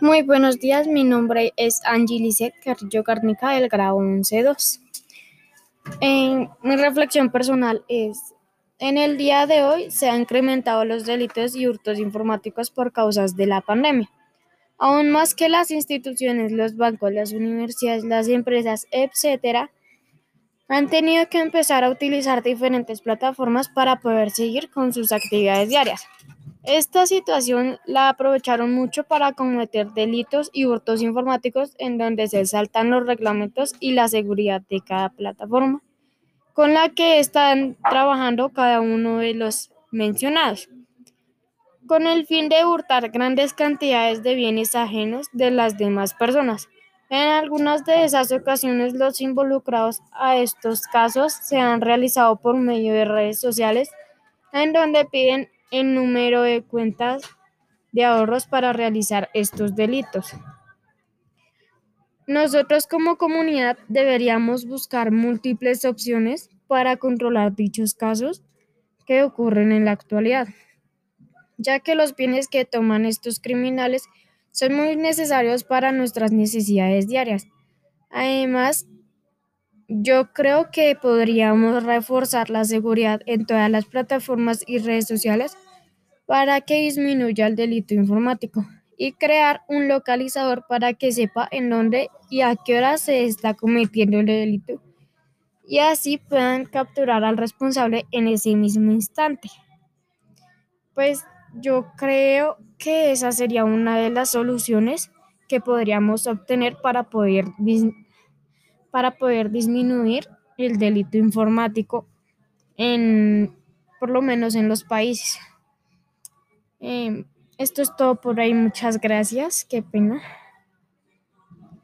Muy buenos días, mi nombre es Angie Lisset Carrillo Garnica del grado 11-2. mi reflexión personal es, en el día de hoy se han incrementado los delitos y hurtos informáticos por causas de la pandemia. Aún más que las instituciones, los bancos, las universidades, las empresas, etcétera, han tenido que empezar a utilizar diferentes plataformas para poder seguir con sus actividades diarias. Esta situación la aprovecharon mucho para cometer delitos y hurtos informáticos en donde se saltan los reglamentos y la seguridad de cada plataforma con la que están trabajando cada uno de los mencionados, con el fin de hurtar grandes cantidades de bienes ajenos de las demás personas. En algunas de esas ocasiones los involucrados a estos casos se han realizado por medio de redes sociales en donde piden el número de cuentas de ahorros para realizar estos delitos. Nosotros como comunidad deberíamos buscar múltiples opciones para controlar dichos casos que ocurren en la actualidad, ya que los bienes que toman estos criminales son muy necesarios para nuestras necesidades diarias. Además, yo creo que podríamos reforzar la seguridad en todas las plataformas y redes sociales para que disminuya el delito informático y crear un localizador para que sepa en dónde y a qué hora se está cometiendo el delito y así puedan capturar al responsable en ese mismo instante. Pues yo creo que esa sería una de las soluciones que podríamos obtener para poder para poder disminuir el delito informático en, por lo menos en los países. Em, esto es todo por ahí, muchas gracias, qué pena.